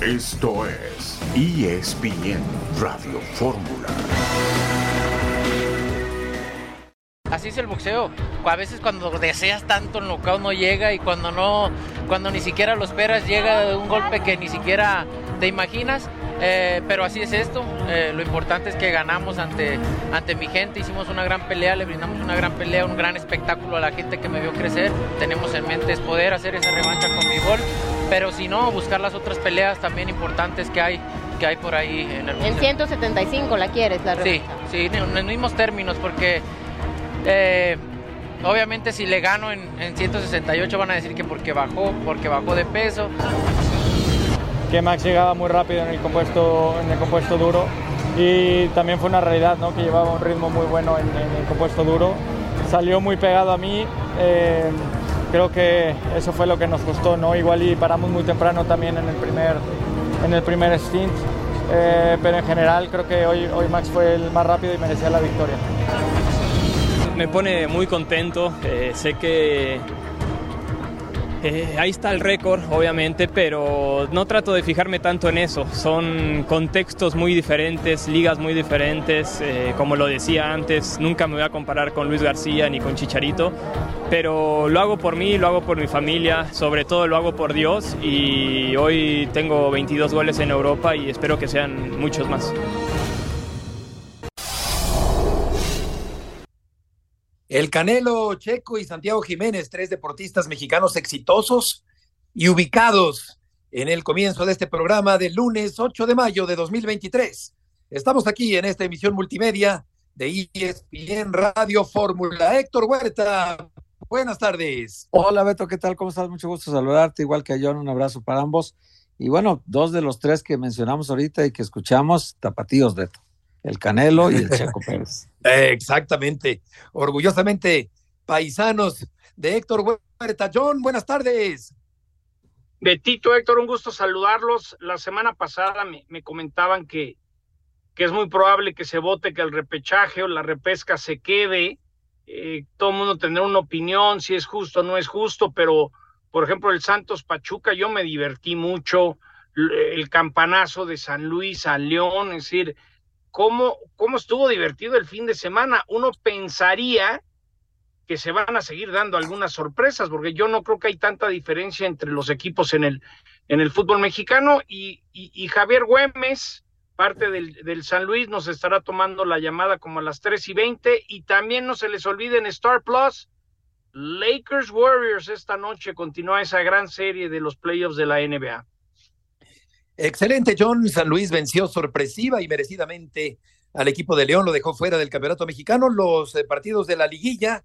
Esto es ESPN Radio Fórmula. Así es el boxeo. A veces cuando deseas tanto el knockout no llega y cuando no, cuando ni siquiera lo esperas llega un golpe que ni siquiera te imaginas. Eh, pero así es esto. Eh, lo importante es que ganamos ante, ante mi gente. Hicimos una gran pelea, le brindamos una gran pelea, un gran espectáculo a la gente que me vio crecer. Tenemos en mente es poder hacer esa revancha con mi gol. Pero si no, buscar las otras peleas también importantes que hay que hay por ahí en el En 175 la quieres, la revancha. Sí, sí, en los mismos términos, porque eh, obviamente si le gano en, en 168 van a decir que porque bajó, porque bajó de peso que Max llegaba muy rápido en el compuesto, en el compuesto duro y también fue una realidad ¿no? que llevaba un ritmo muy bueno en, el compuesto duro. Salió muy pegado a mí, eh, creo que eso fue lo que nos costó, ¿no? igual y paramos muy temprano también en el primer, en el primer stint, eh, pero en general creo que hoy, hoy Max fue el más rápido y merecía la victoria. Me pone muy contento, eh, sé que eh, ahí está el récord, obviamente, pero no trato de fijarme tanto en eso. Son contextos muy diferentes, ligas muy diferentes. Eh, como lo decía antes, nunca me voy a comparar con Luis García ni con Chicharito, pero lo hago por mí, lo hago por mi familia, sobre todo lo hago por Dios y hoy tengo 22 goles en Europa y espero que sean muchos más. El Canelo Checo y Santiago Jiménez, tres deportistas mexicanos exitosos y ubicados en el comienzo de este programa del lunes 8 de mayo de 2023. Estamos aquí en esta emisión multimedia de ESPN Radio Fórmula. Héctor Huerta, buenas tardes. Hola Beto, ¿qué tal? ¿Cómo estás? Mucho gusto saludarte, igual que a John, un abrazo para ambos. Y bueno, dos de los tres que mencionamos ahorita y que escuchamos, tapatíos, Beto el Canelo y el Checo Pérez. Exactamente. Orgullosamente paisanos de Héctor Huerta. John, buenas tardes. Betito, Héctor, un gusto saludarlos. La semana pasada me, comentaban que, que, es muy probable que se vote que el repechaje o la repesca se quede. Eh, todo el mundo tendrá una opinión, si es justo o no es justo, pero por ejemplo el Santos Pachuca, yo me divertí mucho. El campanazo de San Luis a León, es decir, cómo, cómo estuvo divertido el fin de semana. Uno pensaría que se van a seguir dando algunas sorpresas, porque yo no creo que hay tanta diferencia entre los equipos en el, en el fútbol mexicano y, Javier Güemes, parte del, del, San Luis, nos estará tomando la llamada como a las 3 y 20 y también no se les olvide en Star Plus, Lakers Warriors esta noche continúa esa gran serie de los playoffs de la NBA. Excelente, John. San Luis venció sorpresiva y merecidamente al equipo de León, lo dejó fuera del campeonato mexicano. Los eh, partidos de la liguilla,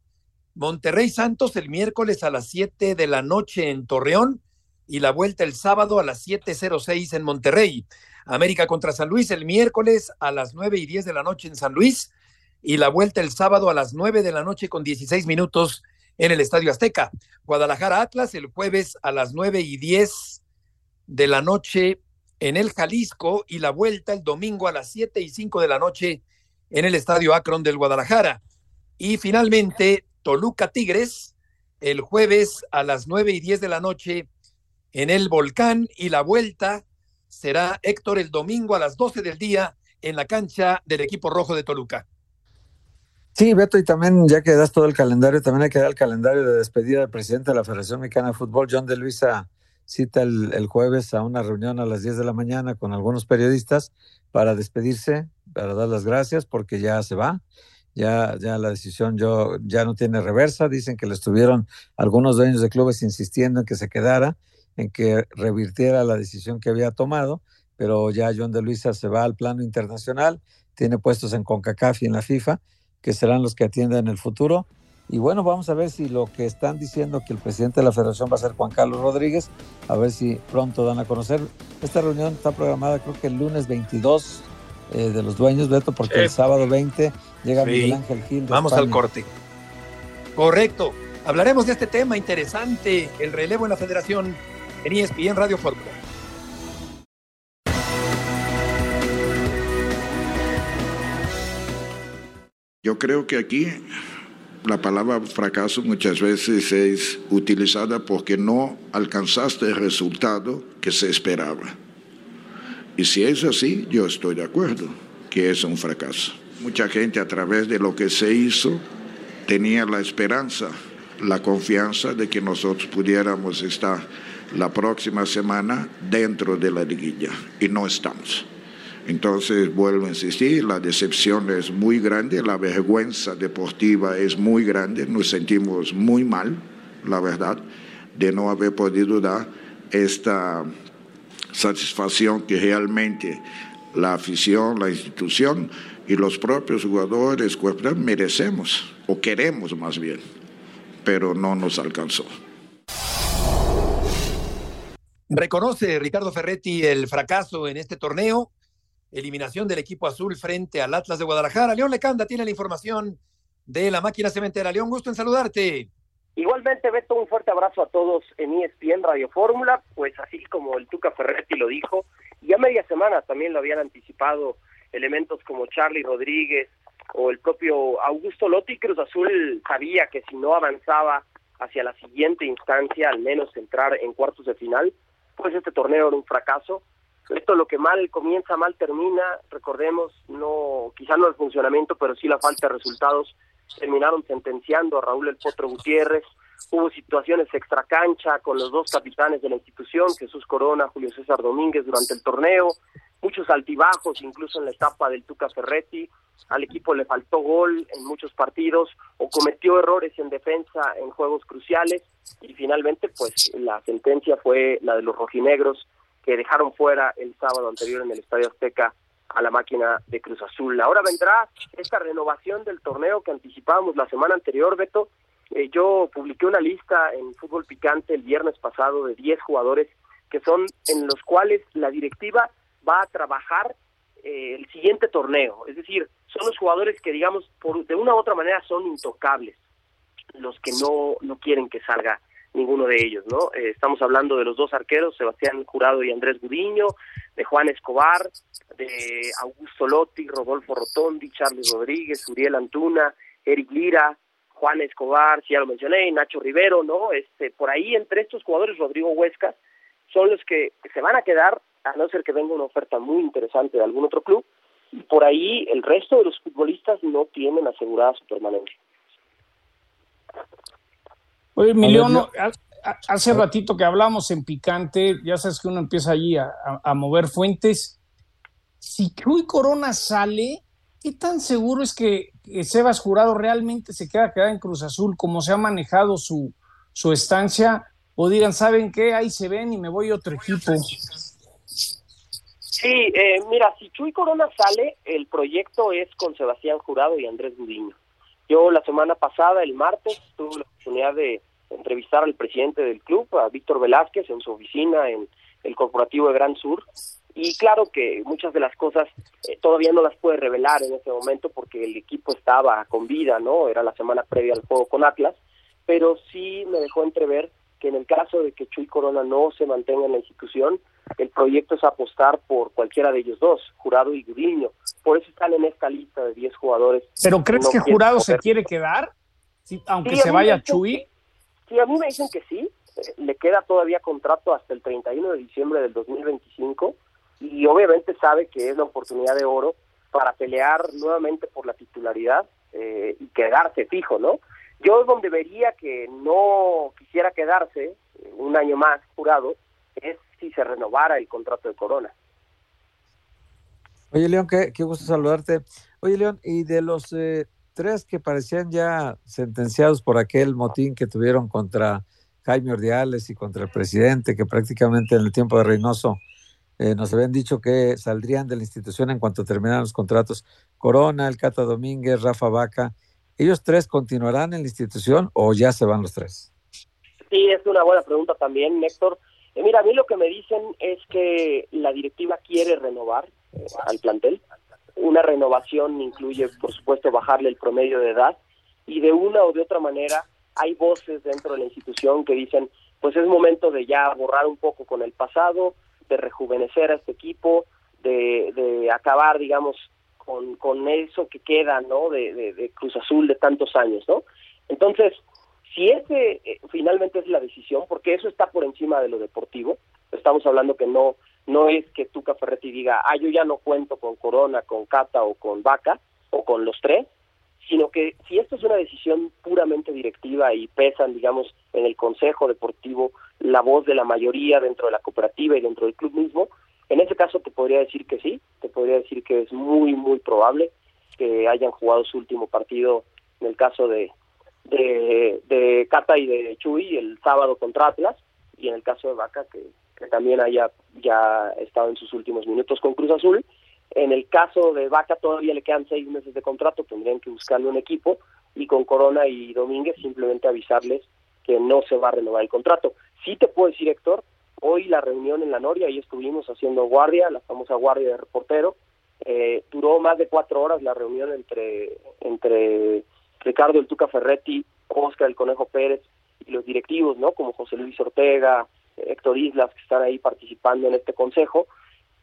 Monterrey Santos el miércoles a las 7 de la noche en Torreón y la vuelta el sábado a las 7.06 en Monterrey. América contra San Luis el miércoles a las 9 y 10 de la noche en San Luis y la vuelta el sábado a las 9 de la noche con 16 minutos en el Estadio Azteca. Guadalajara Atlas el jueves a las 9 y 10 de la noche en el Jalisco y la vuelta el domingo a las 7 y 5 de la noche en el Estadio Akron del Guadalajara. Y finalmente, Toluca Tigres, el jueves a las 9 y 10 de la noche en el Volcán y la vuelta será Héctor el domingo a las 12 del día en la cancha del equipo rojo de Toluca. Sí, Beto, y también ya que das todo el calendario, también hay que dar el calendario de despedida del presidente de la Federación Mexicana de Fútbol, John de Luisa cita el, jueves a una reunión a las 10 de la mañana con algunos periodistas para despedirse, para dar las gracias porque ya se va. Ya, ya la decisión yo, ya no tiene reversa. Dicen que le estuvieron algunos dueños de clubes insistiendo en que se quedara, en que revirtiera la decisión que había tomado, pero ya John de Luisa se va al plano internacional, tiene puestos en CONCACAF y en la FIFA, que serán los que atiendan el futuro y bueno, vamos a ver si lo que están diciendo que el presidente de la federación va a ser Juan Carlos Rodríguez, a ver si pronto dan a conocer. Esta reunión está programada creo que el lunes 22 eh, de los dueños, Beto, porque el sábado 20 llega Miguel Ángel Gil. vamos al corte. Correcto. Hablaremos de este tema interesante, el relevo en la federación en ESPN Radio Fórmula. Yo creo que aquí la palabra fracaso muchas veces es utilizada porque no alcanzaste el resultado que se esperaba. Y si es así, yo estoy de acuerdo que es un fracaso. Mucha gente a través de lo que se hizo tenía la esperanza, la confianza de que nosotros pudiéramos estar la próxima semana dentro de la liguilla y no estamos. Entonces, vuelvo a insistir, la decepción es muy grande, la vergüenza deportiva es muy grande, nos sentimos muy mal, la verdad, de no haber podido dar esta satisfacción que realmente la afición, la institución y los propios jugadores merecemos, o queremos más bien, pero no nos alcanzó. Reconoce Ricardo Ferretti el fracaso en este torneo, eliminación del equipo azul frente al Atlas de Guadalajara. León Lecanda tiene la información de la máquina cementera. León, gusto en saludarte. Igualmente, Beto, un fuerte abrazo a todos en ESPN Radio Fórmula, pues así como el Tuca Ferretti lo dijo, ya media semana también lo habían anticipado elementos como Charlie Rodríguez o el propio Augusto Lotti, Cruz Azul sabía que si no avanzaba hacia la siguiente instancia, al menos entrar en cuartos de final, pues este torneo era un fracaso. Esto lo que mal comienza, mal termina. Recordemos, no, quizá no el funcionamiento, pero sí la falta de resultados. Terminaron sentenciando a Raúl El Potro Gutiérrez. Hubo situaciones extracancha con los dos capitanes de la institución, Jesús Corona, Julio César Domínguez, durante el torneo. Muchos altibajos, incluso en la etapa del Tuca Ferretti. Al equipo le faltó gol en muchos partidos o cometió errores en defensa en juegos cruciales y finalmente pues la sentencia fue la de los rojinegros que dejaron fuera el sábado anterior en el Estadio Azteca a la máquina de Cruz Azul. Ahora vendrá esta renovación del torneo que anticipábamos la semana anterior, Beto. Eh, yo publiqué una lista en Fútbol Picante el viernes pasado de 10 jugadores que son en los cuales la directiva va a trabajar eh, el siguiente torneo. Es decir, son los jugadores que, digamos, por, de una u otra manera son intocables, los que no, no quieren que salga ninguno de ellos, ¿no? Eh, estamos hablando de los dos arqueros, Sebastián Jurado y Andrés Gudiño, de Juan Escobar, de Augusto Lotti, Rodolfo Rotondi, Charles Rodríguez, Uriel Antuna, Eric Lira, Juan Escobar, si ya lo mencioné, Nacho Rivero, ¿no? Este, por ahí entre estos jugadores, Rodrigo Huesca, son los que se van a quedar, a no ser que venga una oferta muy interesante de algún otro club, y por ahí el resto de los futbolistas no tienen asegurada su permanencia. Oye, Emiliano, hace ratito que hablamos en Picante, ya sabes que uno empieza allí a, mover fuentes. Si Chuy Corona sale, ¿qué tan seguro es que, Sebas Jurado realmente se queda quedado en Cruz Azul, como se ha manejado su, su estancia? O digan, ¿saben qué? Ahí se ven y me voy a otro equipo. Sí, eh, mira, si Chuy Corona sale, el proyecto es con Sebastián Jurado y Andrés Gudiño. Yo la semana pasada, el martes, tuve la oportunidad de entrevistar al presidente del club, a Víctor Velázquez, en su oficina en el corporativo de Gran Sur. Y claro que muchas de las cosas eh, todavía no las puede revelar en ese momento porque el equipo estaba con vida, ¿no? Era la semana previa al juego con Atlas, pero sí me dejó entrever que en el caso de que Chuy Corona no se mantenga en la institución, el proyecto es apostar por cualquiera de ellos dos, Jurado y Gudiño. Por eso están en esta lista de 10 jugadores. ¿Pero crees que, Jurado se quiere quedar? aunque se vaya Chuy. sí, a mí me dicen que sí. Eh, le queda todavía contrato hasta el 31 de diciembre del 2025 y obviamente sabe que es la oportunidad de oro para pelear nuevamente por la titularidad eh, y quedarse fijo, ¿no? Yo donde vería que no quisiera quedarse eh, un año más jurado es si se renovara el contrato de Corona. Oye, León, qué, gusto saludarte. Oye, León, y de los eh, tres que parecían ya sentenciados por aquel motín que tuvieron contra Jaime Ordiales y contra el presidente, que prácticamente en el tiempo de Reynoso eh, nos habían dicho que saldrían de la institución en cuanto terminaran los contratos, Corona, el Cata Domínguez, Rafa Vaca, ¿ellos tres continuarán en la institución o ya se van los tres? Sí, es una buena pregunta también, Néctor. Mira, a mí lo que me dicen es que la directiva quiere renovar eh, al plantel. Una renovación incluye, por supuesto, bajarle el promedio de edad y de una o de otra manera hay voces dentro de la institución que dicen, pues es momento de ya borrar un poco con el pasado, de rejuvenecer a este equipo, de, acabar, digamos, con, eso que queda, ¿no? De Cruz Azul de tantos años, ¿no? Entonces, si ese eh, finalmente es la decisión, porque eso está por encima de lo deportivo, estamos hablando que no no es que Tuca Ferretti diga, ah, yo ya no cuento con Corona, con Cata o con Vaca, o con los tres, sino que si esto es una decisión puramente directiva y pesan, digamos, en el Consejo Deportivo la voz de la mayoría dentro de la cooperativa y dentro del club mismo, en ese caso te podría decir que sí, te podría decir que es muy, muy probable que hayan jugado su último partido en el caso de, de, de Cata y de Chuy el sábado contra Atlas y en el caso de Vaca que, que también haya ya estado en sus últimos minutos con Cruz Azul en el caso de Vaca todavía le quedan seis meses de contrato, tendrían que buscarle un equipo y con Corona y Domínguez simplemente avisarles que no se va a renovar el contrato. Sí te puedo decir, Héctor, hoy la reunión en la Noria, ahí estuvimos haciendo guardia, la famosa guardia de reportero, eh, duró más de cuatro horas la reunión entre, entre Ricardo el Tuca Ferretti, Oscar el Conejo Pérez y los directivos, ¿no? Como José Luis Ortega, Héctor Islas, que están ahí participando en este consejo,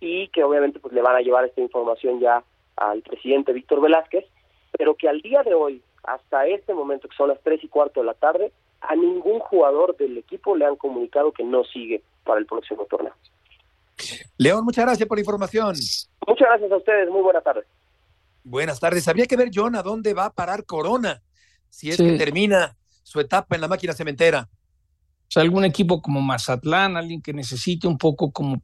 y que obviamente pues le van a llevar esta información ya al presidente Víctor Velázquez, pero que al día de hoy, hasta este momento, que son las tres y cuarto de la tarde, a ningún jugador del equipo le han comunicado que no sigue para el próximo torneo. León, muchas gracias por la información. Muchas gracias a ustedes, muy buenas tardes. Buenas tardes. Habría que ver, John, a dónde va a parar Corona, si es que termina su etapa en la máquina cementera. O sea, algún equipo como Mazatlán, alguien que necesite un poco como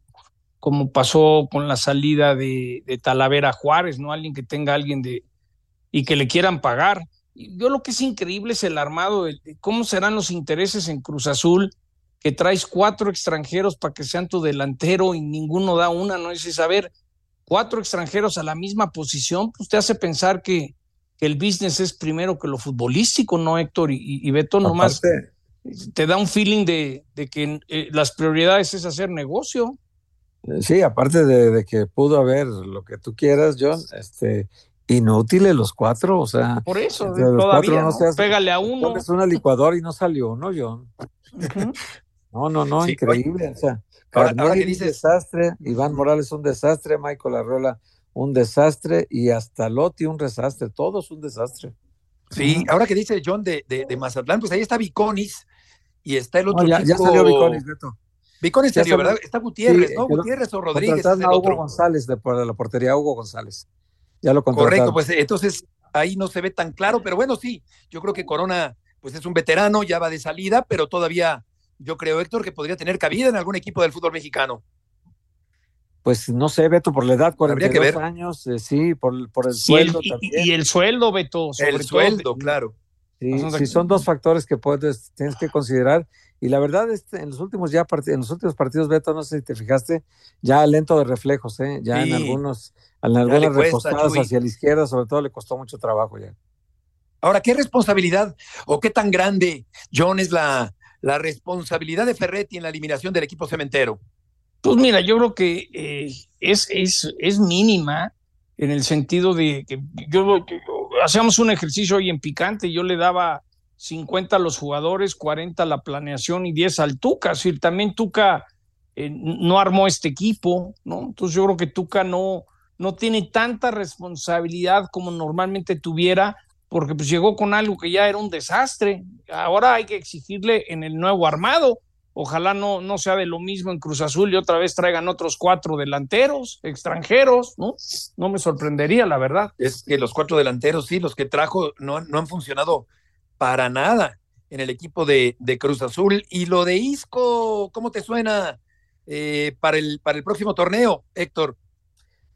como pasó con la salida de, Talavera Juárez, ¿no? Alguien que tenga alguien de y que le quieran pagar. Yo lo que es increíble es el armado, cómo serán los intereses en Cruz Azul, que traes cuatro extranjeros para que sean tu delantero y ninguno da una, ¿no? Es saber, cuatro extranjeros a la misma posición, pues te hace pensar que, el business es primero que lo futbolístico, ¿no, Héctor? Y, y Beto nomás te da un feeling de, que eh, las prioridades es hacer negocio. Sí, aparte de, que pudo haber lo que tú quieras, John, este, inútiles los cuatro, o sea. Por eso, todavía, no, pégale a uno. Es una licuadora y no salió, ¿no, John? No, no, no, increíble. O sea, ahora, que dices... un desastre, Iván Morales un desastre, Michael Arrola un desastre y hasta Lotti un desastre, todos un desastre. Sí, ahora que dice John de, de, Mazatlán, pues ahí está Viconis y está el otro ya, ya, salió Viconis, Beto. Vicón serio, ¿verdad? Está Gutiérrez, ¿no? Gutiérrez o Rodríguez. Es a Hugo González de, la portería, Hugo González. Ya lo Correcto, pues entonces ahí no se ve tan claro, pero bueno, sí, yo creo que Corona, pues es un veterano, ya va de salida, pero todavía yo creo, Héctor, que podría tener cabida en algún equipo del fútbol mexicano. Pues no sé, Beto, por la edad, 42 años, eh, sí, por, por el sueldo y el, también. Y el sueldo, Beto, sobre el sueldo, claro. Sí, son dos factores que puedes, tienes que considerar y la verdad, este, en los últimos ya en los últimos partidos, Beto, no sé si te fijaste, ya lento de reflejos, ¿eh? ya en algunos, en algunas repostadas hacia la izquierda, sobre todo le costó mucho trabajo ya. Ahora, ¿qué responsabilidad o qué tan grande, John, es la, la responsabilidad de Ferretti en la eliminación del equipo cementero? Pues mira, yo creo que eh, es, es, es mínima en el sentido de que yo, hacíamos un ejercicio hoy en picante, yo le daba 50 a los jugadores, 40 a la planeación y 10 al Tuca. Es decir, también Tuca eh, no armó este equipo, ¿no? Entonces yo creo que Tuca no, no tiene tanta responsabilidad como normalmente tuviera, porque pues llegó con algo que ya era un desastre. Ahora hay que exigirle en el nuevo armado. Ojalá no, no sea de lo mismo en Cruz Azul y otra vez traigan otros cuatro delanteros extranjeros, ¿no? No me sorprendería, la verdad. Es que los cuatro delanteros, sí, los que trajo no, no han funcionado para nada en el equipo de, Cruz Azul. Y lo de Isco, ¿cómo te suena eh, para, el, para el próximo torneo, Héctor?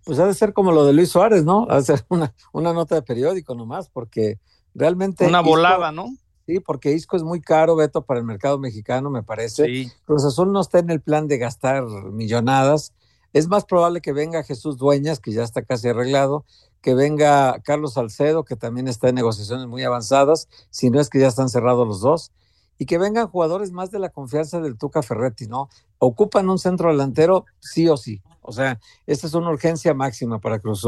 Pues ha de ser como lo de Luis Suárez, ¿no? Ha de ser una, una nota de periódico nomás, porque realmente. Una volada, ¿no? Sí, porque Isco es muy caro, Beto, para el mercado mexicano, me parece. Cruz Azul no está en el plan de gastar millonadas. Es más probable que venga Jesús Dueñas, que ya está casi arreglado, que venga Carlos Salcedo, que también está en negociaciones muy avanzadas, si no es que ya están cerrados los dos, y que vengan jugadores más de la confianza del Tuca Ferretti, ¿no? Ocupan un centro delantero sí o sí. O sea, esta es una urgencia máxima para Cruz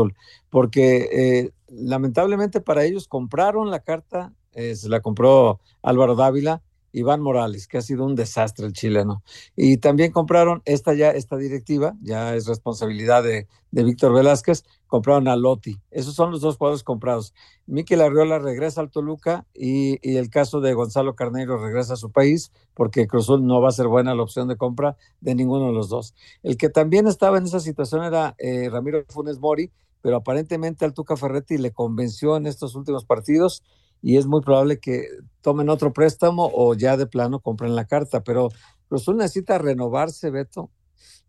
porque eh, lamentablemente para ellos compraron la carta, eh, se la compró Álvaro Dávila, Iván Morales, que ha sido un desastre el chileno. Y también compraron esta ya, esta directiva, ya es responsabilidad de, de Víctor Velázquez, compraron a Lotti. Esos son los dos jugadores comprados. Miquel Arriola regresa al Toluca y, y, el caso de Gonzalo Carneiro regresa a su país porque Cruzul no va a ser buena la opción de compra de ninguno de los dos. El que también estaba en esa situación era eh, Ramiro Funes Mori, pero aparentemente al Tuca Ferretti le convenció en estos últimos partidos y es muy probable que tomen otro préstamo o ya de plano compren la carta, pero Cruzul necesita renovarse, Beto.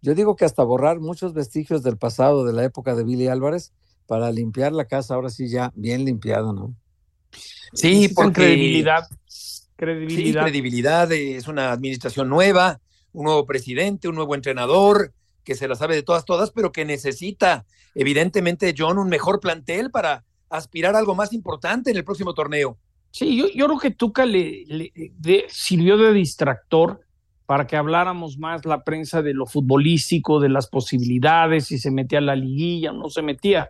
Yo digo que hasta borrar muchos vestigios del pasado, de la época de Billy Álvarez, para limpiar la casa ahora sí ya bien limpiado, ¿no? Sí, por credibilidad. Credibilidad. Sí, credibilidad, es una administración nueva, un nuevo presidente, un nuevo entrenador, que se la sabe de todas, todas, pero que necesita, evidentemente, John, un mejor plantel para aspirar a algo más importante en el próximo torneo. Sí, yo, creo que Tuca le, sirvió de distractor para que habláramos más la prensa de lo futbolístico, de las posibilidades, si se metía a la liguilla o no se metía.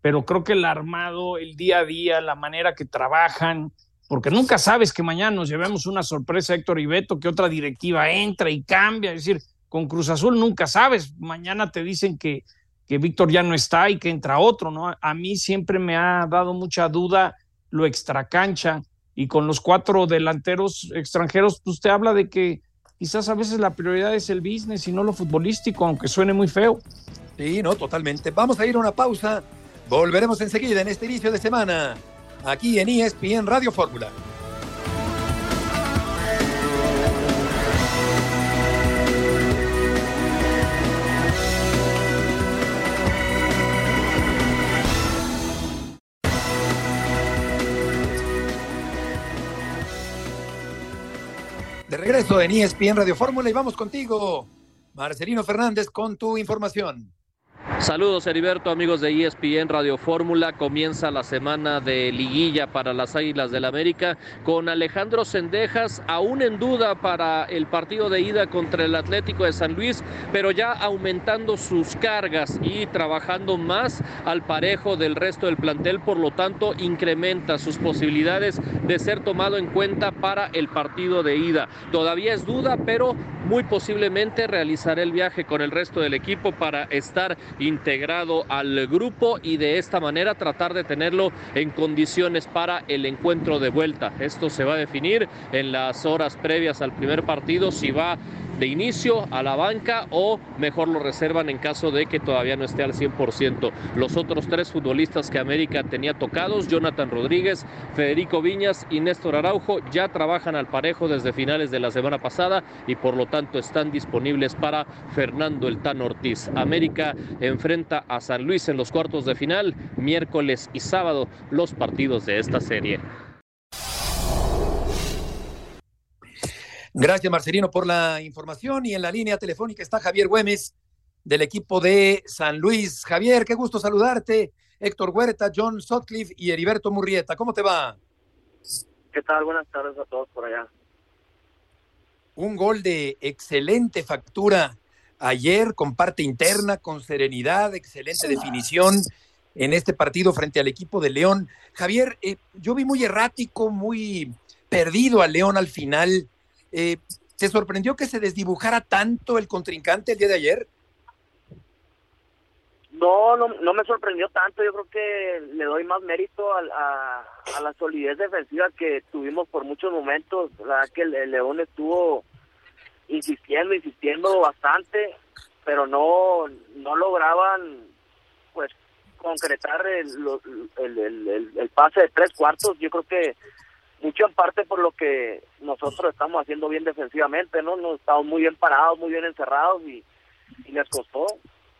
Pero creo que el armado, el día a día, la manera que trabajan, porque nunca sabes que mañana nos llevemos una sorpresa, Héctor y Beto, que otra directiva entra y cambia. Es decir, con Cruz Azul nunca sabes. Mañana te dicen que, que Víctor ya no está y que entra otro, ¿no? A mí siempre me ha dado mucha duda lo extracancha y con los cuatro delanteros extranjeros, pues te habla de que quizás a veces la prioridad es el business y no lo futbolístico, aunque suene muy feo. Sí, no, totalmente. Vamos a ir a una pausa. Volveremos enseguida en este inicio de semana, aquí en ESPN Radio Fórmula. Regreso en ESPN Radio Fórmula y vamos contigo, Marcelino Fernández, con tu información. Saludos Heriberto, amigos de ESPN Radio Fórmula. Comienza la semana de liguilla para las Águilas del América con Alejandro Sendejas aún en duda para el partido de ida contra el Atlético de San Luis, pero ya aumentando sus cargas y trabajando más al parejo del resto del plantel, por lo tanto incrementa sus posibilidades de ser tomado en cuenta para el partido de ida. Todavía es duda, pero muy posiblemente realizará el viaje con el resto del equipo para estar integrado al grupo y de esta manera tratar de tenerlo en condiciones para el encuentro de vuelta. Esto se va a definir en las horas previas al primer partido si va de inicio a la banca o mejor lo reservan en caso de que todavía no esté al 100%. Los otros tres futbolistas que América tenía tocados, Jonathan Rodríguez, Federico Viñas y Néstor Araujo, ya trabajan al parejo desde finales de la semana pasada y por lo tanto están disponibles para Fernando El Tan Ortiz. América enfrenta a San Luis en los cuartos de final, miércoles y sábado, los partidos de esta serie. Gracias, Marcelino, por la información. Y en la línea telefónica está Javier Güemes, del equipo de San Luis. Javier, qué gusto saludarte. Héctor Huerta, John Sutcliffe y Heriberto Murrieta. ¿Cómo te va? ¿Qué tal? Buenas tardes a todos por allá. Un gol de excelente factura ayer, con parte interna, con serenidad, excelente definición en este partido frente al equipo de León. Javier, eh, yo vi muy errático, muy perdido a León al final. Eh, ¿Se sorprendió que se desdibujara tanto el contrincante el día de ayer? No, no, no me sorprendió tanto. Yo creo que le doy más mérito a, a, la solidez defensiva que tuvimos por muchos momentos. La verdad que el, León estuvo insistiendo, insistiendo bastante, pero no, no lograban pues concretar el, pase de tres cuartos. Yo creo que mucho en parte por lo que nosotros estamos haciendo bien defensivamente, ¿no? Nos estamos muy bien parados, muy bien encerrados y, y les costó,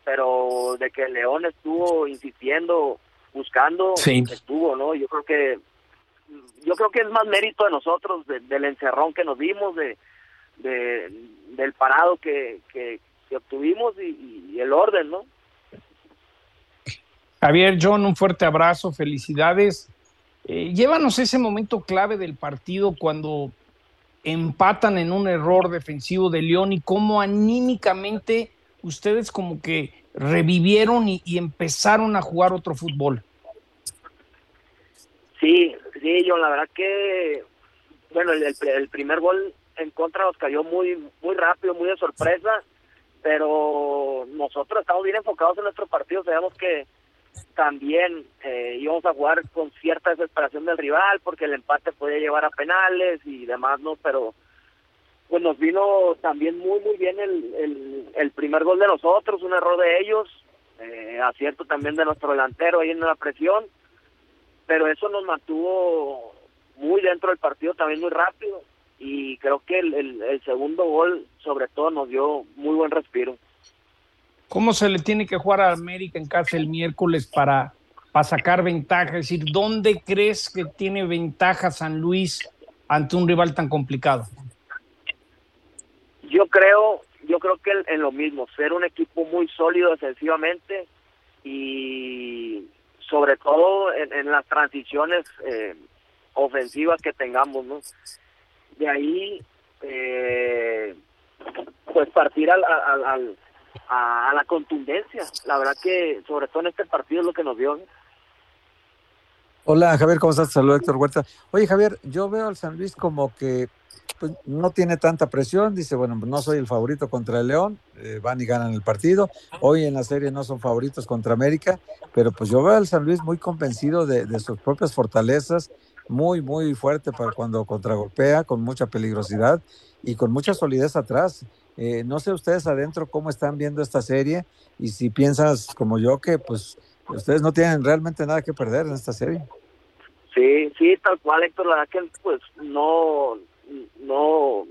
pero de que León estuvo insistiendo, buscando, sí. estuvo, ¿no? Yo creo que yo creo que es más mérito de nosotros, de, del encerrón que nos dimos, de, de del parado que, que, que obtuvimos y, y, el orden, ¿no? Javier, John, un fuerte abrazo, felicidades. Eh, llévanos ese momento clave del partido cuando empatan en un error defensivo de León y cómo anímicamente ustedes como que revivieron y, empezaron a jugar otro fútbol. Sí, sí, John, la verdad que bueno, el, el, el primer gol en contra nos cayó muy muy rápido, muy de sorpresa, pero nosotros estamos bien enfocados en nuestro partido, sabemos que también eh, íbamos a jugar con cierta desesperación del rival porque el empate podía llevar a penales y demás, ¿no? Pero pues nos vino también muy muy bien el, el, el primer gol de nosotros, un error de ellos, eh, acierto también de nuestro delantero ahí en la presión, pero eso nos mantuvo muy dentro del partido también muy rápido y creo que el, el, el segundo gol sobre todo nos dio muy buen respiro. ¿Cómo se le tiene que jugar a América en casa el miércoles para, para sacar ventaja? Es decir, ¿dónde crees que tiene ventaja San Luis ante un rival tan complicado? Yo creo, yo creo que en lo mismo, ser un equipo muy sólido defensivamente y sobre todo en, las transiciones eh, ofensivas que tengamos, ¿no? De ahí, eh, pues partir al, al, al a, la contundencia. La verdad que, sobre todo en este partido, es lo que nos dio. Hola, Javier, ¿cómo estás? Saludos, Héctor Huerta. Oye, Javier, yo veo al San Luis como que pues, no tiene tanta presión. Dice, bueno, no soy el favorito contra el León, eh, van y ganan el partido. Hoy en la serie no son favoritos contra América, pero pues yo veo al San Luis muy convencido de, de sus propias fortalezas, muy, muy fuerte para cuando contragolpea, con mucha peligrosidad y con mucha solidez atrás. Eh, no sé ustedes adentro cómo están viendo esta serie y si piensas como yo que pues ustedes no tienen realmente nada que perder en esta serie. Sí, sí, tal cual, Héctor, la verdad que pues no, no,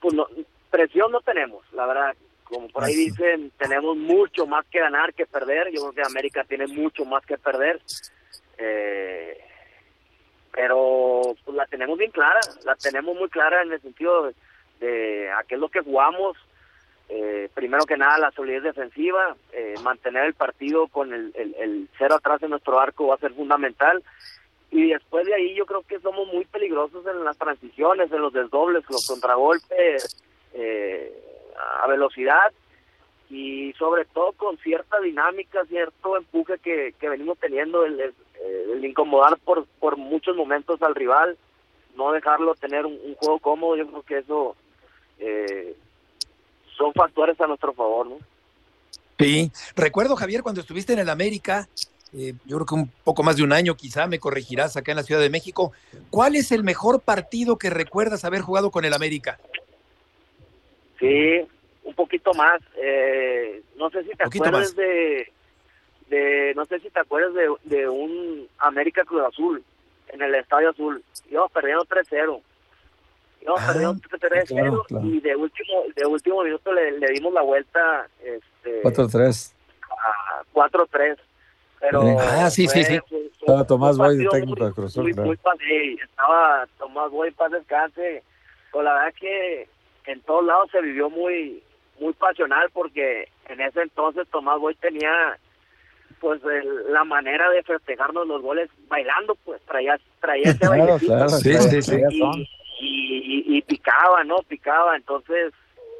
pues no, presión no tenemos, la verdad, como por ahí dicen, tenemos mucho más que ganar que perder, yo creo que América tiene mucho más que perder, eh, pero pues la tenemos bien clara, la tenemos muy clara en el sentido de, de a qué es lo que jugamos, eh, primero que nada la solidez defensiva, eh, mantener el partido con el, cero atrás en nuestro arco va a ser fundamental. Y después de ahí yo creo que somos muy peligrosos en las transiciones, en los desdobles, los contragolpes eh, a velocidad. Y sobre todo con cierta dinámica, cierto empuje que, que venimos teniendo, el, incomodar por, por muchos momentos al rival, no dejarlo tener un juego cómodo, yo creo que eso eh, son factores a nuestro favor, ¿no? Sí, recuerdo Javier cuando estuviste en el América, eh, yo creo que un poco más de un año quizá, me corregirás acá en la Ciudad de México. ¿Cuál es el mejor partido que recuerdas haber jugado con el América? Sí, un poquito más. Eh, no sé si te acuerdas más. de, de, no sé si te acuerdas de, de un América Cruz Azul en el Estadio Azul. Íbamos perdiendo 3-0. Íbamos ah, perdiendo 3-0 claro, claro. y de último, de último minuto le, le dimos la vuelta. Este, 4-3. 4-3. Pero ah, sí, sí, sí. Estaba Tomás Boy de técnico de Cruz Azul. Muy, muy, muy, estaba Tomás Boy, paz descanse. Pero la verdad que en todos lados se vivió muy muy pasional porque en ese entonces Tomás Boy tenía pues el, la manera de festejarnos los goles bailando pues traía traía ese claro, bailecito claro, sí, sí, sí. Y, y, y, y, picaba no picaba entonces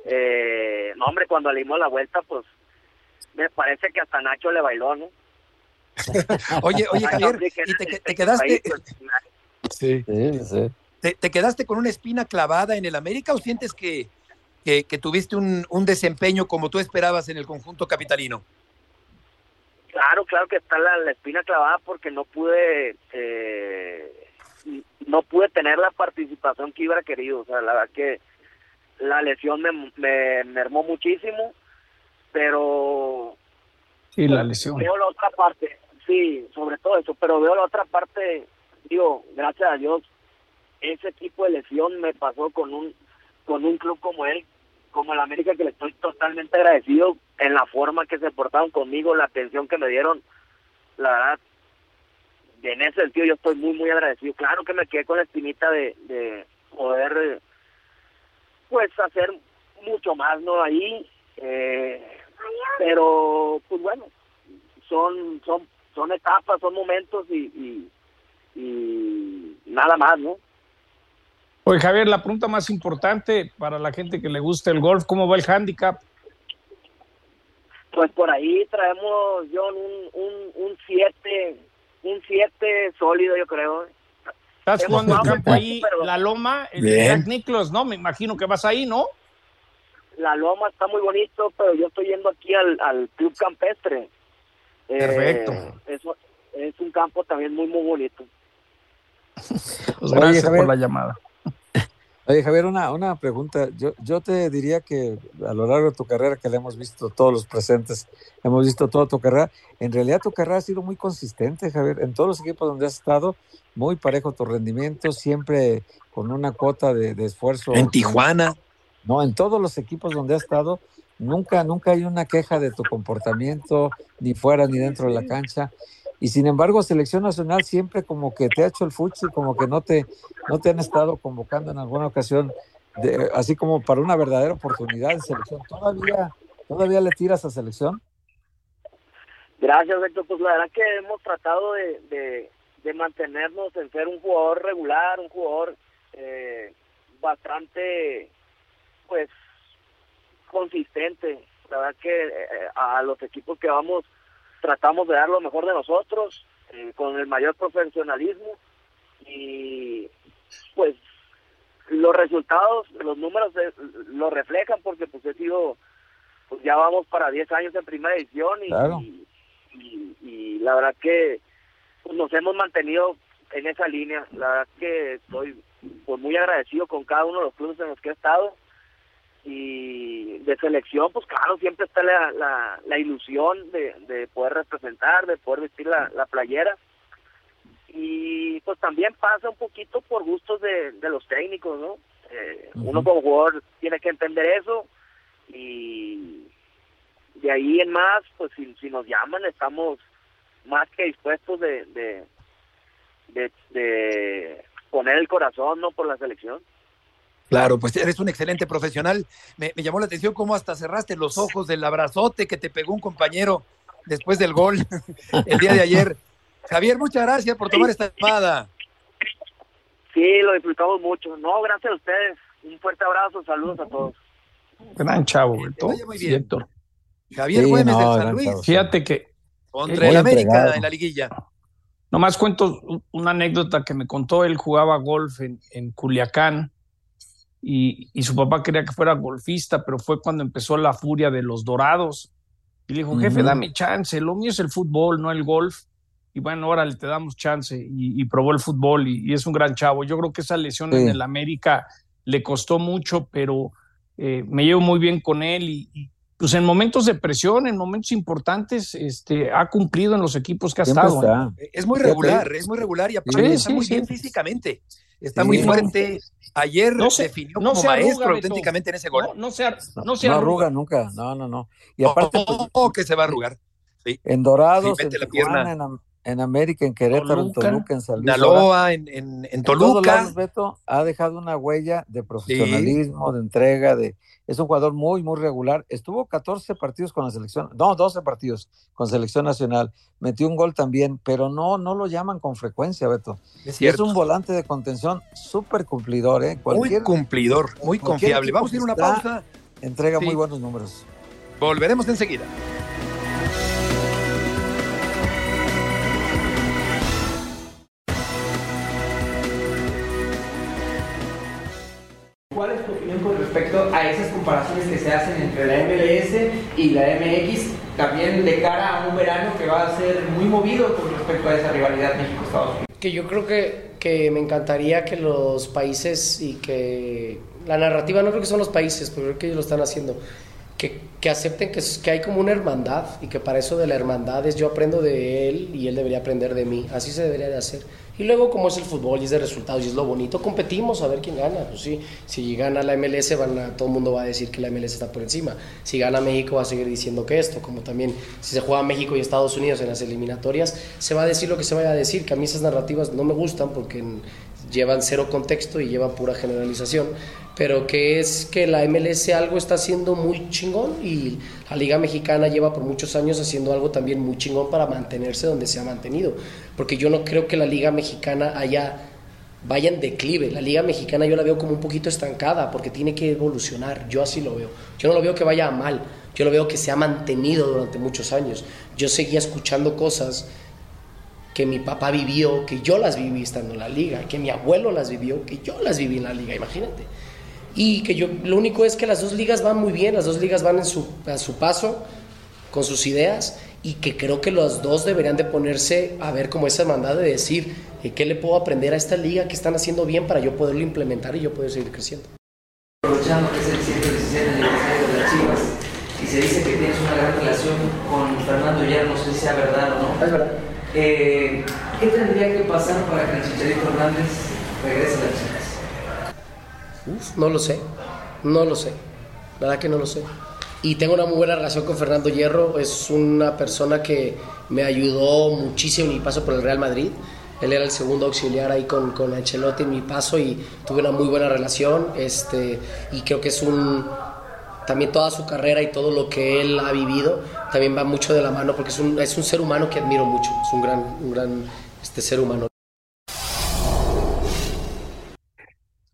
eh, no hombre cuando le dimos la vuelta pues me parece que hasta Nacho le bailó no oye oye Javier y te, te quedaste sí, sí, sí. ¿Te, ¿Te, quedaste con una espina clavada en el América o sientes que, que, que tuviste un, un, desempeño como tú esperabas en el conjunto capitalino? Claro, claro que está la, la espina clavada porque no pude eh, no pude tener la participación que hubiera querido. O sea, la verdad que la lesión me, me mermó muchísimo, pero sí, la lesión. veo la otra parte, sí, sobre todo eso, pero veo la otra parte, digo, gracias a Dios, ese tipo de lesión me pasó con un con un club como él, como el América, que le estoy totalmente agradecido en la forma que se portaron conmigo, la atención que me dieron. La verdad, en ese sentido yo estoy muy, muy agradecido. Claro que me quedé con la espinita de, de poder, pues, hacer mucho más, ¿no? Ahí, eh, pero, pues bueno, son, son, son etapas, son momentos y, y, y nada más, ¿no? Oye, Javier, la pregunta más importante para la gente que le gusta el golf, ¿cómo va el handicap? Pues por ahí traemos, John, un 7, un 7 un siete sólido, yo creo. Estás Hemos jugando el campo poco, ahí, pero- la Loma, el Nicklaus, ¿no? Me imagino que vas ahí, ¿no? La loma está muy bonito, pero yo estoy yendo aquí al, al Club Campestre. Eh, Perfecto. eso es un campo también muy, muy bonito. Pues Oye, gracias Javier. por la llamada. Oye, Javier, una, una pregunta. Yo, yo te diría que a lo largo de tu carrera, que le hemos visto todos los presentes, hemos visto toda tu carrera, en realidad tu carrera ha sido muy consistente, Javier. En todos los equipos donde has estado, muy parejo tu rendimiento, siempre con una cuota de, de esfuerzo. En Tijuana. No, en todos los equipos donde has estado, nunca, nunca hay una queja de tu comportamiento, ni fuera ni dentro de la cancha. Y sin embargo, selección nacional siempre como que te ha hecho el fuchi, como que no te, no te han estado convocando en alguna ocasión, de- así como para una verdadera oportunidad en selección. ¿Todavía, todavía le tiras a selección? Gracias, Héctor. Pues la verdad que hemos tratado de, de, de mantenernos en ser un jugador regular, un jugador eh, bastante, pues, consistente. La verdad que eh, a los equipos que vamos tratamos de dar lo mejor de nosotros, eh, con el mayor profesionalismo y pues los resultados, los números eh, lo reflejan porque pues he sido, pues ya vamos para 10 años en primera edición y, Claro. y, y- y la verdad que pues, nos hemos mantenido en esa línea. La verdad que estoy pues muy agradecido con cada uno de los clubes en los que he estado y de selección, pues claro, siempre está la, la, la ilusión de, de poder representar, de poder vestir la, la playera y pues también pasa un poquito por gustos de, de los técnicos, ¿no? Eh, Uno como jugador tiene que entender eso y de ahí en más, pues si, si nos llaman estamos más que dispuestos de, de, de, de poner el corazón, ¿no? Por la selección. Claro, pues eres un excelente profesional. Me, me llamó la atención cómo hasta cerraste los ojos del abrazote que te pegó un compañero después del gol el día de ayer. Javier, muchas gracias por tomar esta llamada. Sí, lo disfrutamos mucho. No, gracias a ustedes. Un fuerte abrazo, saludos a todos. Gran chavo, muy bien. Héctor. Javier Sí, Güemes no, del San Luis chavo. Fíjate que contra Muy el América entregado. en la liguilla. Nomás cuento una anécdota que me contó. Él jugaba golf en, en Culiacán y, y su papá quería que fuera golfista, pero fue cuando empezó la furia de los dorados. Y le dijo, jefe, Ujú. dame chance, lo mío es el fútbol, no el golf. Y bueno, órale, te damos chance. Y, y probó el fútbol y, y es un gran chavo. Yo creo que esa lesión Sí. en el América le costó mucho, pero eh, me llevo muy bien con él y, pues en momentos de presión, en momentos importantes, este, ha cumplido en los equipos que ha Siempre estado. está. Es muy regular, es muy regular y aparte Sí, está sí, muy sí. bien físicamente. Está Sí. muy fuerte. Ayer No se- definió no como se maestro auténticamente en ese gol. No, no se, ar- No, no se no arruga. arruga nunca, no, no, no. Y aparte, Oh, que se va a arrugar. en Dorados, Sí, en mete la Tijuana, pierna. en, Am- en América, en Querétaro, en Toluca. En San Luis. en, en, en en Toluca. lados, Beto ha dejado una huella de profesionalismo, de entrega, de es un jugador muy, muy regular. Estuvo 14 partidos con la selección, no, 12 partidos con selección nacional. Metió un gol también, pero no, no lo llaman con frecuencia, Beto. Es es un volante de contención súper cumplidor, ¿eh? Muy cumplidor, muy confiable. Vamos a ir a una pausa. entrega Sí. muy buenos números. Volveremos enseguida. ¿Cuál es tu opinión con respecto a esas comparaciones que se hacen entre la MLS y la MX, también de cara a un verano que va a ser muy movido con respecto a esa rivalidad México-Estados Unidos? Que yo creo que, que me encantaría que los países y que la narrativa, no creo que son los países, pero creo que ellos lo están haciendo, que, acepten que, que hay como una hermandad y que para eso de la hermandad es yo aprendo de él y él debería aprender de mí. Así se debería de hacer. Y luego, como es el fútbol y es de resultados y es lo bonito, competimos a ver quién gana. Pues sí, si gana la MLS, todo el mundo va a decir que la MLS está por encima. Si gana México, va a seguir diciendo que esto. Como también, si se juega México y Estados Unidos en las eliminatorias, se va a decir lo que se vaya a decir. Que a mí esas narrativas no me gustan porque llevan cero contexto y llevan pura generalización. Pero que es que la MLS algo está haciendo muy chingón y la Liga Mexicana lleva por muchos años haciendo algo también muy chingón para mantenerse donde se ha mantenido. Porque yo no creo que la Liga Mexicana haya vaya en declive. La Liga Mexicana yo la veo como un poquito estancada porque tiene que evolucionar. Yo así lo veo. Yo no lo veo que vaya mal. Yo lo veo que se ha mantenido durante muchos años. Yo seguía escuchando cosas que mi papá vivió, que yo las viví estando en la liga, que mi abuelo las vivió, que yo las viví en la liga, imagínate. Y que yo, lo único es que las dos ligas van muy bien, las dos ligas van en su, a su paso, con sus ideas, y que creo que los dos deberían de ponerse a ver como esa hermandad de decir, eh, ¿qué le puedo aprender a esta liga que están haciendo bien para yo poderlo implementar y yo poder seguir creciendo? Aprovechando que es el 117 aniversario de las Chivas y se dice que tienes una gran relación con Fernando Hierro, no sé si sea verdad o no. Es verdad. Eh, ¿Qué tendría que pasar para que el Chicharito Hernández regrese a las Chivas? Uf, no lo sé, no lo sé, la verdad que no lo sé. Y tengo una muy buena relación con Fernando Hierro, es una persona que me ayudó muchísimo en mi paso por el Real Madrid. Él era el segundo auxiliar ahí con, con Ancelotti en mi paso y tuve una muy buena relación. Este, y creo que es un. También toda su carrera y todo lo que él ha vivido también va mucho de la mano porque es un, es un ser humano que admiro mucho. Es un gran, un gran este, ser humano.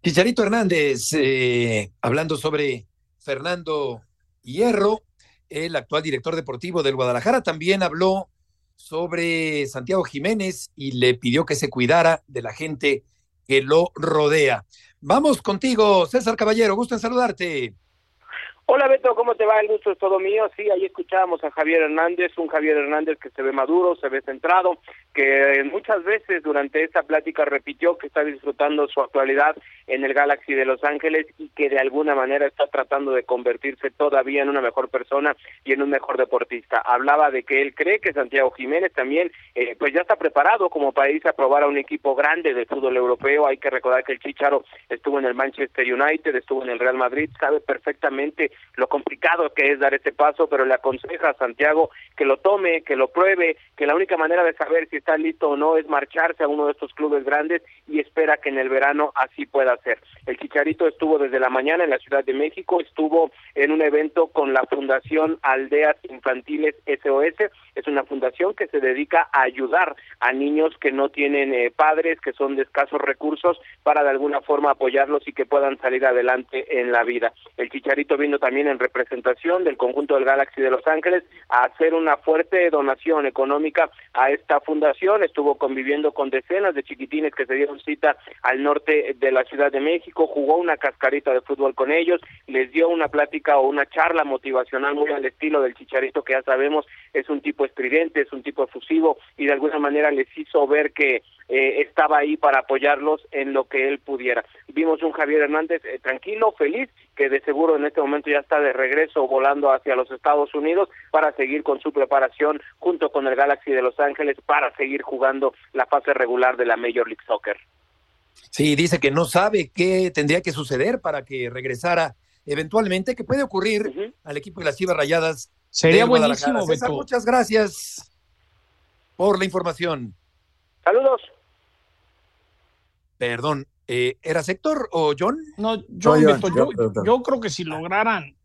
Chicharito Hernández, eh, hablando sobre Fernando Hierro, el actual director deportivo del Guadalajara, también habló sobre Santiago Jiménez y le pidió que se cuidara de la gente que lo rodea. Vamos contigo, César Caballero, gusto en saludarte. Hola Beto, ¿cómo te va? El gusto es todo mío. Sí, ahí escuchábamos a Javier Hernández, un Javier Hernández que se ve maduro, se ve centrado, que muchas veces durante esta plática repitió que está disfrutando su actualidad en el Galaxy de Los Ángeles y que de alguna manera está tratando de convertirse todavía en una mejor persona y en un mejor deportista. Hablaba de que él cree que Santiago Jiménez también eh, pues ya está preparado como para irse a probar a un equipo grande del fútbol europeo. Hay que recordar que el Chicharo estuvo en el Manchester United, estuvo en el Real Madrid, sabe perfectamente lo complicado que es dar ese paso, pero le aconseja a Santiago que lo tome, que lo pruebe, que la única manera de saber si está listo o no es marcharse a uno de estos clubes grandes y espera que en el verano así pueda ser. El Chicharito estuvo desde la mañana en la Ciudad de México, estuvo en un evento con la Fundación Aldeas Infantiles SOS, es una fundación que se dedica a ayudar a niños que no tienen eh, padres, que son de escasos recursos, para de alguna forma apoyarlos y que puedan salir adelante en la vida. El Chicharito vino también en representación del conjunto del Galaxy de Los Ángeles a hacer una fuerte donación económica a esta fundación. Estuvo conviviendo con decenas de chiquitines que se dieron cita al norte de la Ciudad de México, jugó una cascarita de fútbol con ellos, les dio una plática o una charla motivacional muy al estilo del Chicharito que ya sabemos es un tipo estridente, es un tipo efusivo y de alguna manera les hizo ver que eh, estaba ahí para apoyarlos en lo que él pudiera. Vimos un Javier Hernández eh, tranquilo, feliz, que de seguro en este momento ya está de regreso volando hacia los Estados Unidos para seguir con su preparación junto con el Galaxy de Los Ángeles para seguir jugando la fase regular de la Major League Soccer. Sí, dice que no sabe qué tendría que suceder para que regresara eventualmente, que puede ocurrir al equipo de las Chivas Rayadas. Sería buenísimo, César, Beto. muchas gracias por la información. Saludos. Perdón, eh, ¿eras Héctor o John? No, yo, Soy yo, Beto, yo, yo, perdón. yo creo que si lograran,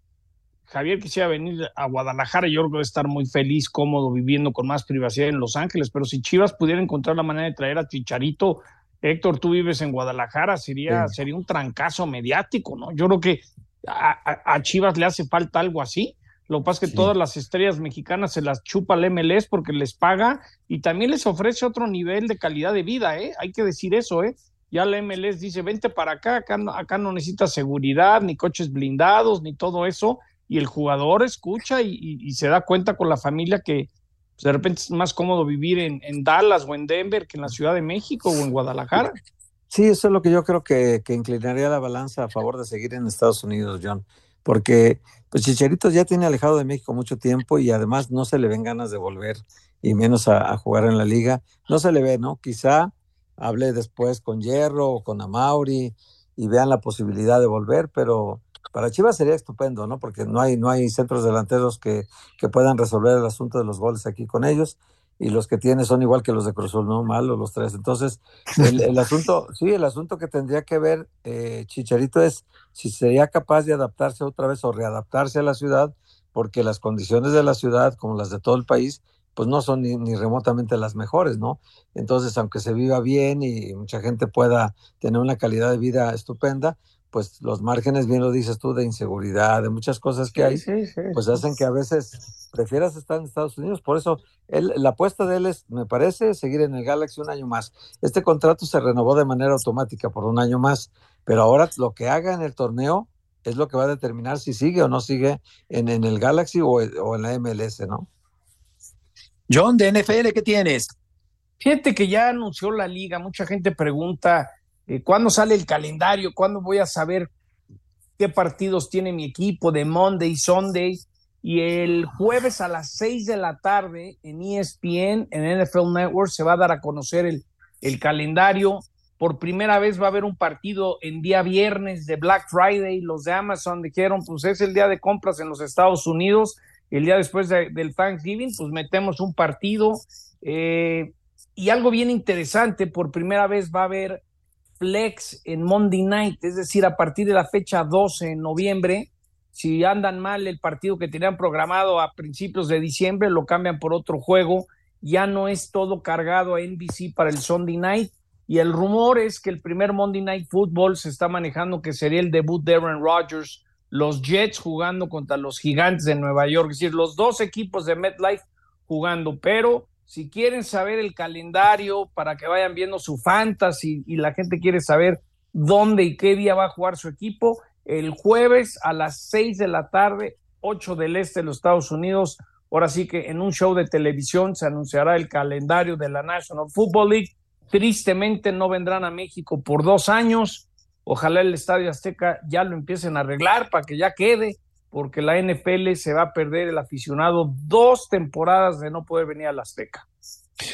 Javier quisiera venir a Guadalajara, yo creo que debe estar muy feliz, cómodo, viviendo con más privacidad en Los Ángeles, pero si Chivas pudiera encontrar la manera de traer a Chicharito, Héctor, tú vives en Guadalajara, sería, Sí. sería un trancazo mediático, ¿no? Yo creo que a, a- a Chivas le hace falta algo así. Lo que pasa es que todas las estrellas mexicanas se las chupa el MLS porque les paga y también les ofrece otro nivel de calidad de vida, ¿eh? Hay que decir eso, ¿eh? Ya la MLS dice, vente para acá, acá no, acá no necesitas seguridad, ni coches blindados, ni todo eso, y el jugador escucha y, y- se da cuenta con la familia que pues, de repente es más cómodo vivir en, en Dallas o en Denver que en la Ciudad de México o en Guadalajara. Sí, eso es lo que yo creo que, que inclinaría la balanza a favor de seguir en Estados Unidos, John, porque pues Chicharito ya tiene alejado de México mucho tiempo y además no se le ven ganas de volver y menos a jugar en la liga. No se le ve, ¿no? Quizá hable después con Hierro o con Amauri y vean la posibilidad de volver, pero para Chivas sería estupendo, ¿no? Porque no hay, no hay centros delanteros que, que puedan resolver el asunto de los goles aquí con ellos y los que tiene son igual que los de Cruz Azul, ¿no? Malos los tres. Entonces, el, el asunto, sí, el asunto que tendría que ver eh, Chicharito es si sería capaz de adaptarse otra vez o readaptarse a la ciudad, porque las condiciones de la ciudad, como las de todo el país, pues no son ni, ni remotamente las mejores, ¿no? Entonces, aunque se viva bien y mucha gente pueda tener una calidad de vida estupenda, pues los márgenes, bien lo dices tú, de inseguridad, de muchas cosas que hay, pues hacen que a veces prefieras estar en Estados Unidos. Por eso él, la apuesta de él es, me parece, seguir en el Galaxy un año más. Este contrato se renovó de manera automática por un año más, pero ahora lo que haga en el torneo es lo que va a determinar si sigue o no sigue en, en el Galaxy o, o en la MLS, ¿no? John, de NFL, ¿qué tienes? Fíjate que ya anunció la liga, mucha gente pregunta eh, cuándo sale el calendario, cuándo voy a saber qué partidos tiene mi equipo de Monday, Sunday. Y el jueves a las 6 de la tarde en ESPN, en NFL Network, se va a dar a conocer el, el calendario. Por primera vez va a haber un partido en día viernes de Black Friday. Los de Amazon dijeron, pues es el día de compras en los Estados Unidos. El día después del Thanksgiving, pues metemos un partido. Eh, y algo bien interesante, por primera vez va a haber flex en Monday Night, es decir, a partir de la fecha 12 de noviembre, si andan mal el partido que tenían programado a principios de diciembre, lo cambian por otro juego, ya no es todo cargado a NBC para el Sunday Night. Y el rumor es que el primer Monday Night Football se está manejando que sería el debut de Aaron Rodgers, los Jets jugando contra los Gigantes de Nueva York, es decir, los dos equipos de MetLife jugando, pero si quieren saber el calendario para que vayan viendo su fantasy y la gente quiere saber dónde y qué día va a jugar su equipo, el jueves a las 6 de la tarde, 8 del este de los Estados Unidos. Ahora sí que en un show de televisión se anunciará el calendario de la National Football League. Tristemente no vendrán a México por dos años. Ojalá el Estadio Azteca ya lo empiecen a arreglar para que ya quede porque la NFL se va a perder el aficionado dos temporadas de no poder venir a la Azteca.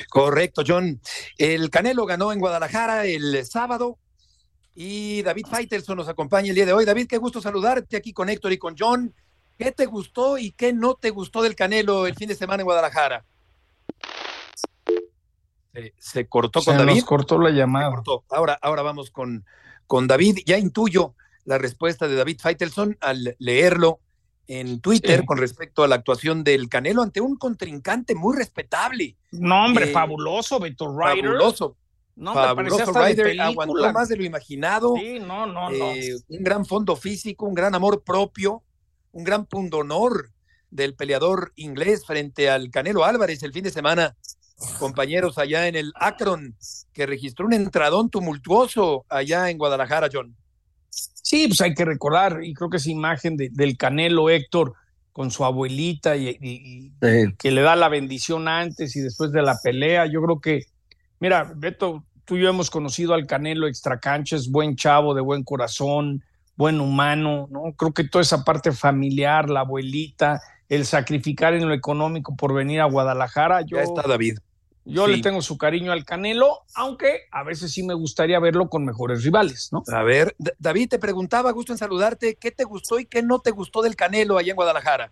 Correcto, John. El Canelo ganó en Guadalajara el sábado y David Faitelson nos acompaña el día de hoy. David, qué gusto saludarte aquí con Héctor y con John. ¿Qué te gustó y qué no te gustó del Canelo el fin de semana en Guadalajara? Se, cortó con David. cortó la llamada. Ahora, ahora vamos con, con David. Ya intuyo la respuesta de David Faitelson al leerlo en Twitter con respecto a la actuación del Canelo ante un contrincante muy respetable. No, hombre, eh, fabuloso, Beto Ryder. Fabuloso. No, fabuloso Ryder, aguantó más de lo imaginado. Sí, no, no, eh, no. Un gran fondo físico, un gran amor propio, un gran pundonor del peleador inglés frente al Canelo Álvarez el fin de semana, compañeros allá en el Akron, que registró un entradón tumultuoso allá en Guadalajara, John. Sí, pues hay que recordar, y creo que esa imagen del Canelo Héctor con su abuelita y, que le da la bendición antes y después de la pelea, yo creo que, mira, Beto, tú y yo hemos conocido al Canelo extracancha, es buen chavo, de buen corazón, buen humano, ¿no? Creo que toda esa parte familiar, la abuelita, el sacrificar en lo económico por venir a Guadalajara, yo... Ya está David. Yo le tengo su cariño al Canelo, aunque a veces sí me gustaría verlo con mejores rivales, ¿no? A ver, David, te preguntaba, gusto en saludarte, ¿qué te gustó y qué no te gustó del Canelo allá en Guadalajara?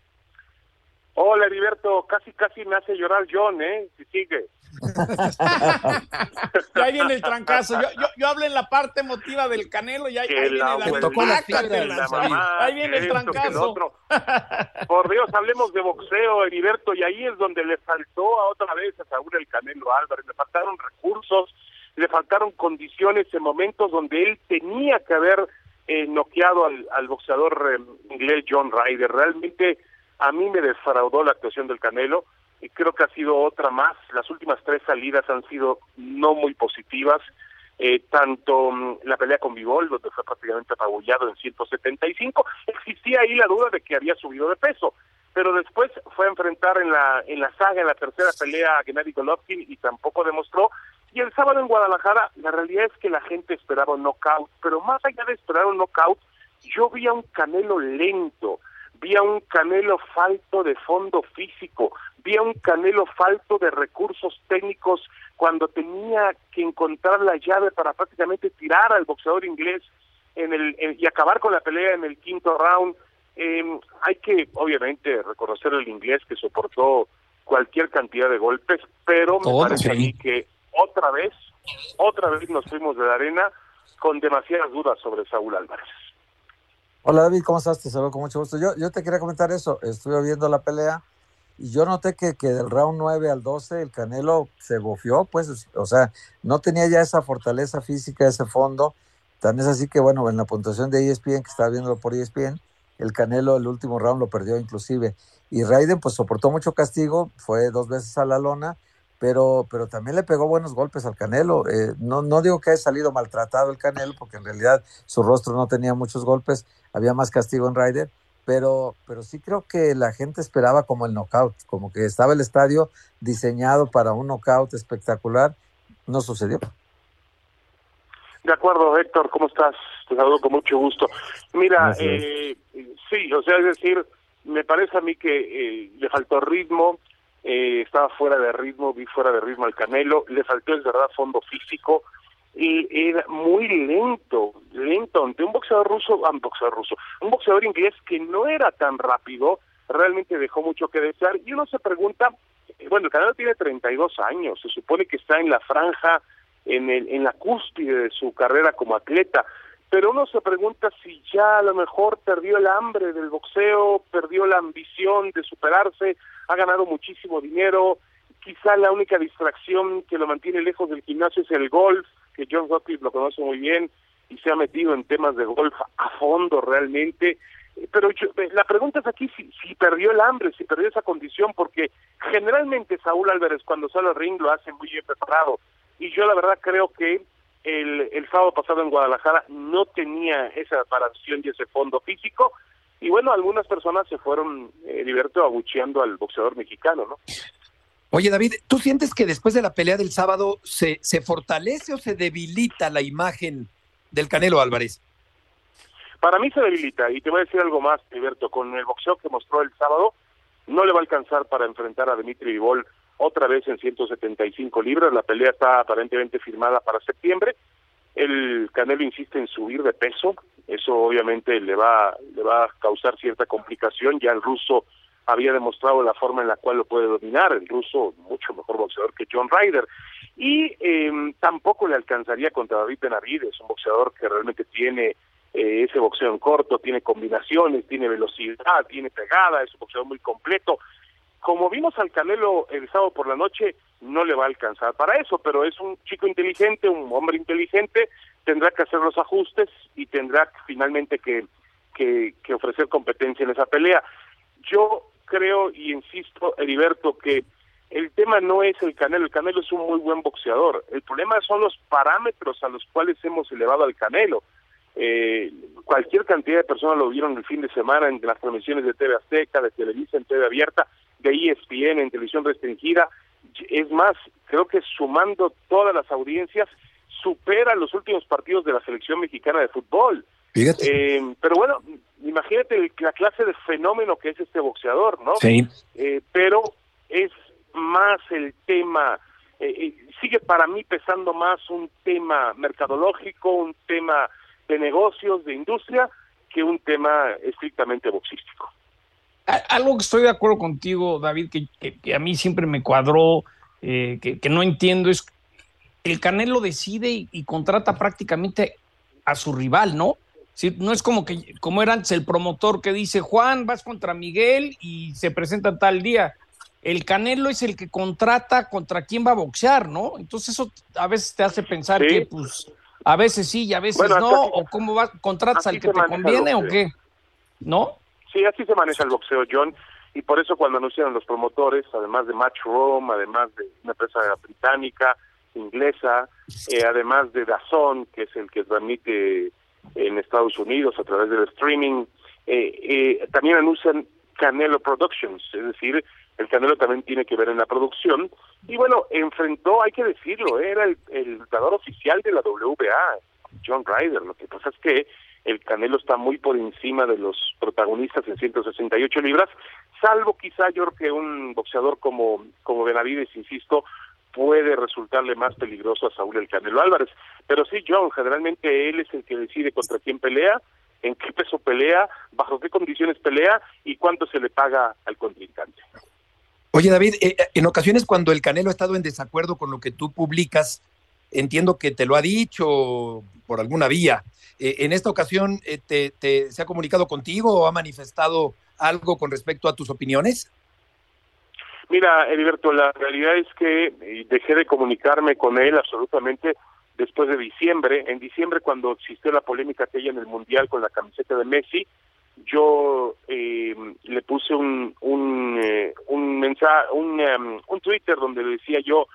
Hola, Heriberto, casi casi me hace llorar John, ¿eh? Si sigue. ahí viene el trancazo. Yo, yo, yo, hablo en la parte emotiva del Canelo y ahí, ahí viene la, la Ahí viene el trancazo. Por Dios, hablemos de boxeo, Heriberto, y ahí es donde le faltó a otra vez a Saúl el Canelo Álvarez. Le faltaron recursos, le faltaron condiciones en momentos donde él tenía que haber eh, noqueado al, al boxeador eh, inglés John Ryder. Realmente a mí me desfraudó la actuación del Canelo y creo que ha sido otra más. Las últimas tres salidas han sido no muy positivas. Eh, tanto mm, la pelea con Vivol, donde fue prácticamente apabullado en 175, existía ahí la duda de que había subido de peso, pero después fue a enfrentar en la en la saga, en la tercera pelea a Gennady Golovkin y tampoco demostró. Y el sábado en Guadalajara, la realidad es que la gente esperaba un knockout, pero más allá de esperar un knockout, yo vi a un Canelo lento, vi a un Canelo falto de fondo físico, vi a un Canelo falto de recursos técnicos cuando tenía que encontrar la llave para prácticamente tirar al boxeador inglés en el y acabar con la pelea en el quinto round. Eh, hay que obviamente reconocer al inglés que soportó cualquier cantidad de golpes, pero me parece a mí que otra vez, otra vez nos fuimos de la arena con demasiadas dudas sobre Saúl Álvarez. Hola David, ¿cómo estás? Te saludo con mucho gusto. Yo, yo te quería comentar eso. Estuve viendo la pelea y yo noté que, que del round 9 al 12 el Canelo se bofió, pues, o sea, no tenía ya esa fortaleza física, ese fondo. Tan es así que, bueno, en la puntuación de ESPN, que estaba viendo por ESPN, el Canelo el último round lo perdió inclusive. Y Raiden pues soportó mucho castigo, fue dos veces a la lona, pero, pero también le pegó buenos golpes al Canelo. Eh, no, no digo que haya salido maltratado el Canelo, porque en realidad su rostro no tenía muchos golpes, había más castigo en Ryder, pero, pero sí creo que la gente esperaba como el knockout, como que estaba el estadio diseñado para un knockout espectacular. No sucedió. De acuerdo, Héctor, ¿cómo estás? Te saludo con mucho gusto. Mira, eh, sí, o sea, es decir, me parece a mí que eh, le faltó ritmo, eh, estaba fuera de ritmo, vi fuera de ritmo al Canelo, le faltó, es verdad, fondo físico, y era muy lento, lento, ante un boxeador ruso, ah, un boxeador ruso, un boxeador inglés que no era tan rápido, realmente dejó mucho que desear, y uno se pregunta, eh, bueno, el Canelo tiene 32 años, se supone que está en la franja, en, el, en la cúspide de su carrera como atleta, pero uno se pregunta si ya a lo mejor perdió el hambre del boxeo, perdió la ambición de superarse, ha ganado muchísimo dinero, quizá la única distracción que lo mantiene lejos del gimnasio es el golf, que John Sutcliffe lo conoce muy bien y se ha metido en temas de golf a fondo realmente. Pero eh, la pregunta es aquí si, si perdió el hambre, si perdió esa condición, porque generalmente Saúl Álvarez cuando sale al ring lo hace muy bien preparado. Y yo la verdad creo que el, el sábado pasado en Guadalajara no tenía esa preparación y ese fondo físico. Y bueno, algunas personas se fueron, eh, Liberto, abucheando al boxeador mexicano, ¿no? Oye, David, ¿tú sientes que después de la pelea del sábado se, se fortalece o se debilita la imagen del Canelo Álvarez? Para mí se debilita, y te voy a decir algo más, Liberto, con el boxeo que mostró el sábado, no le va a alcanzar para enfrentar a Dimitri Vivol otra vez en 175 libras. La pelea está aparentemente firmada para septiembre. El Canelo insiste en subir de peso. Eso obviamente le va, le va a causar cierta complicación. Ya el ruso había demostrado la forma en la cual lo puede dominar. El ruso, mucho mejor boxeador que John Ryder. Y eh, tampoco le alcanzaría contra David Benavides, un boxeador que realmente tiene eh, ese boxeo en corto, tiene combinaciones, tiene velocidad, tiene pegada, es un boxeador muy completo como vimos al Canelo el sábado por la noche, no le va a alcanzar para eso, pero es un chico inteligente, un hombre inteligente, tendrá que hacer los ajustes y tendrá finalmente que, ofrecer competencia en esa pelea. Yo creo y insisto, Heriberto, que el tema no es el Canelo, el Canelo es un muy buen boxeador, el problema son los parámetros a los cuales hemos elevado al Canelo. Eh, cualquier cantidad de personas lo vieron el fin de semana en las transmisiones de TV Azteca, de Televisa, en TV Abierta, de ESPN, en televisión restringida. Es más, creo que sumando todas las audiencias, supera los últimos partidos de la selección mexicana de fútbol. Eh, pero bueno, imagínate la clase de fenómeno que es este boxeador, ¿no? Sí. Eh, pero es más el tema, eh, sigue para mí pesando más un tema mercadológico, un tema de negocios, de industria, que un tema estrictamente boxístico. Algo que estoy de acuerdo contigo, David, que, a mí siempre me cuadró, eh, que, no entiendo, es el Canelo decide y, contrata prácticamente a su rival, ¿no? Sí, no es como que como era antes el promotor que dice Juan, vas contra Miguel y se presenta tal día. El Canelo es el que contrata contra quién va a boxear, ¿no? Entonces eso a veces te hace pensar que pues a veces sí y a veces no, o cómo vas, contratas al que te conviene o qué, ¿no? Sí, así se maneja el boxeo, John, y por eso cuando anunciaron los promotores, además de Matchroom, además de una empresa británica, inglesa, eh, además de Dazón, que es el que transmite en Estados Unidos a través del streaming, eh, eh, también anuncian Canelo Productions, es decir, el Canelo también tiene que ver en la producción, y bueno, enfrentó, hay que decirlo, era el, el oficial de la WBA, John Ryder, lo que pasa es que el Canelo está muy por encima de los protagonistas en 168 libras, salvo quizá yo que un boxeador como, como Benavides, insisto, puede resultarle más peligroso a Saúl el Canelo Álvarez. Pero sí, John, generalmente él es el que decide contra quién pelea, en qué peso pelea, bajo qué condiciones pelea y cuánto se le paga al contrincante. Oye, David, eh, en ocasiones cuando el Canelo ha estado en desacuerdo con lo que tú publicas, entiendo que te lo ha dicho por alguna vía. Eh, ¿En esta ocasión eh, te, se ha comunicado contigo o ha manifestado algo con respecto a tus opiniones? Mira, Heriberto, la realidad es que dejé de comunicarme con él absolutamente después de diciembre. En diciembre, cuando existió la polémica aquella en el Mundial con la camiseta de Messi, yo eh, le puse un un, eh, un mensaje, em, un Twitter donde decía yo,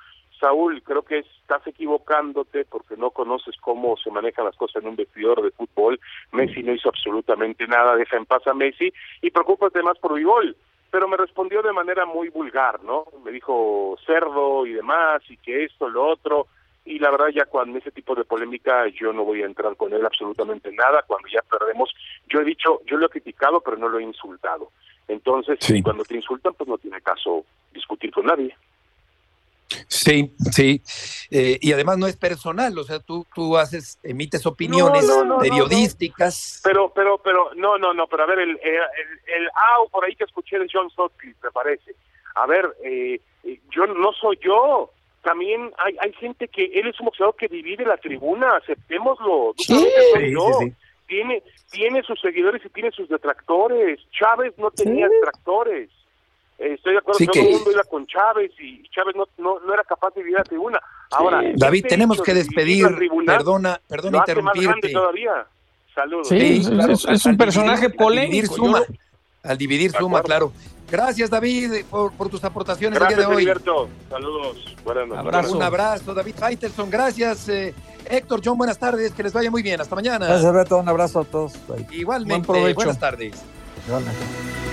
Saúl, creo que estás equivocándote porque no conoces cómo se manejan las cosas en un vestidor de fútbol. Messi no hizo absolutamente nada, deja en paz a Messi y preocúpate más por mi gol. Pero me respondió de manera muy vulgar, ¿no? Me dijo cerdo y demás y que esto, lo otro y la verdad ya con ese tipo de polémica yo no voy a entrar con él absolutamente nada, cuando ya perdemos, yo he dicho, yo lo he criticado pero no lo he insultado, entonces cuando te insultan pues no tiene caso discutir con nadie. Sí, sí, eh, y además no es personal, o sea, tú, tú haces, emites opiniones periodísticas. pero, pero, pero, no, no, no, pero a ver, el, el, el, por ahí que escuché de John Sutcliffe, me parece, a ver, eh, yo no soy yo, también hay, hay gente que él es un boxeador que divide la tribuna, aceptémoslo. Sí, Tiene, tiene sus seguidores y tiene sus detractores. Chávez no tenía detractores. Eh, estoy de acuerdo que todo el mundo iba con Chávez y Chávez no, no, no era capaz de dividir la tribuna. Ahora, David, tenemos que despedir. perdona, perdona interrumpirte. todavía. Saludos. Sí, es, un personaje polémico. Al dividir suma, claro. Gracias, David, por, tus aportaciones el día de hoy. Saludos. Buenas noches. Un abrazo, David Faitelson. Gracias, eh, Héctor, John. Buenas tardes. Que les vaya muy bien. Hasta mañana. Gracias, Beto. Un abrazo a todos. Igualmente. Buenas tardes. Igualmente.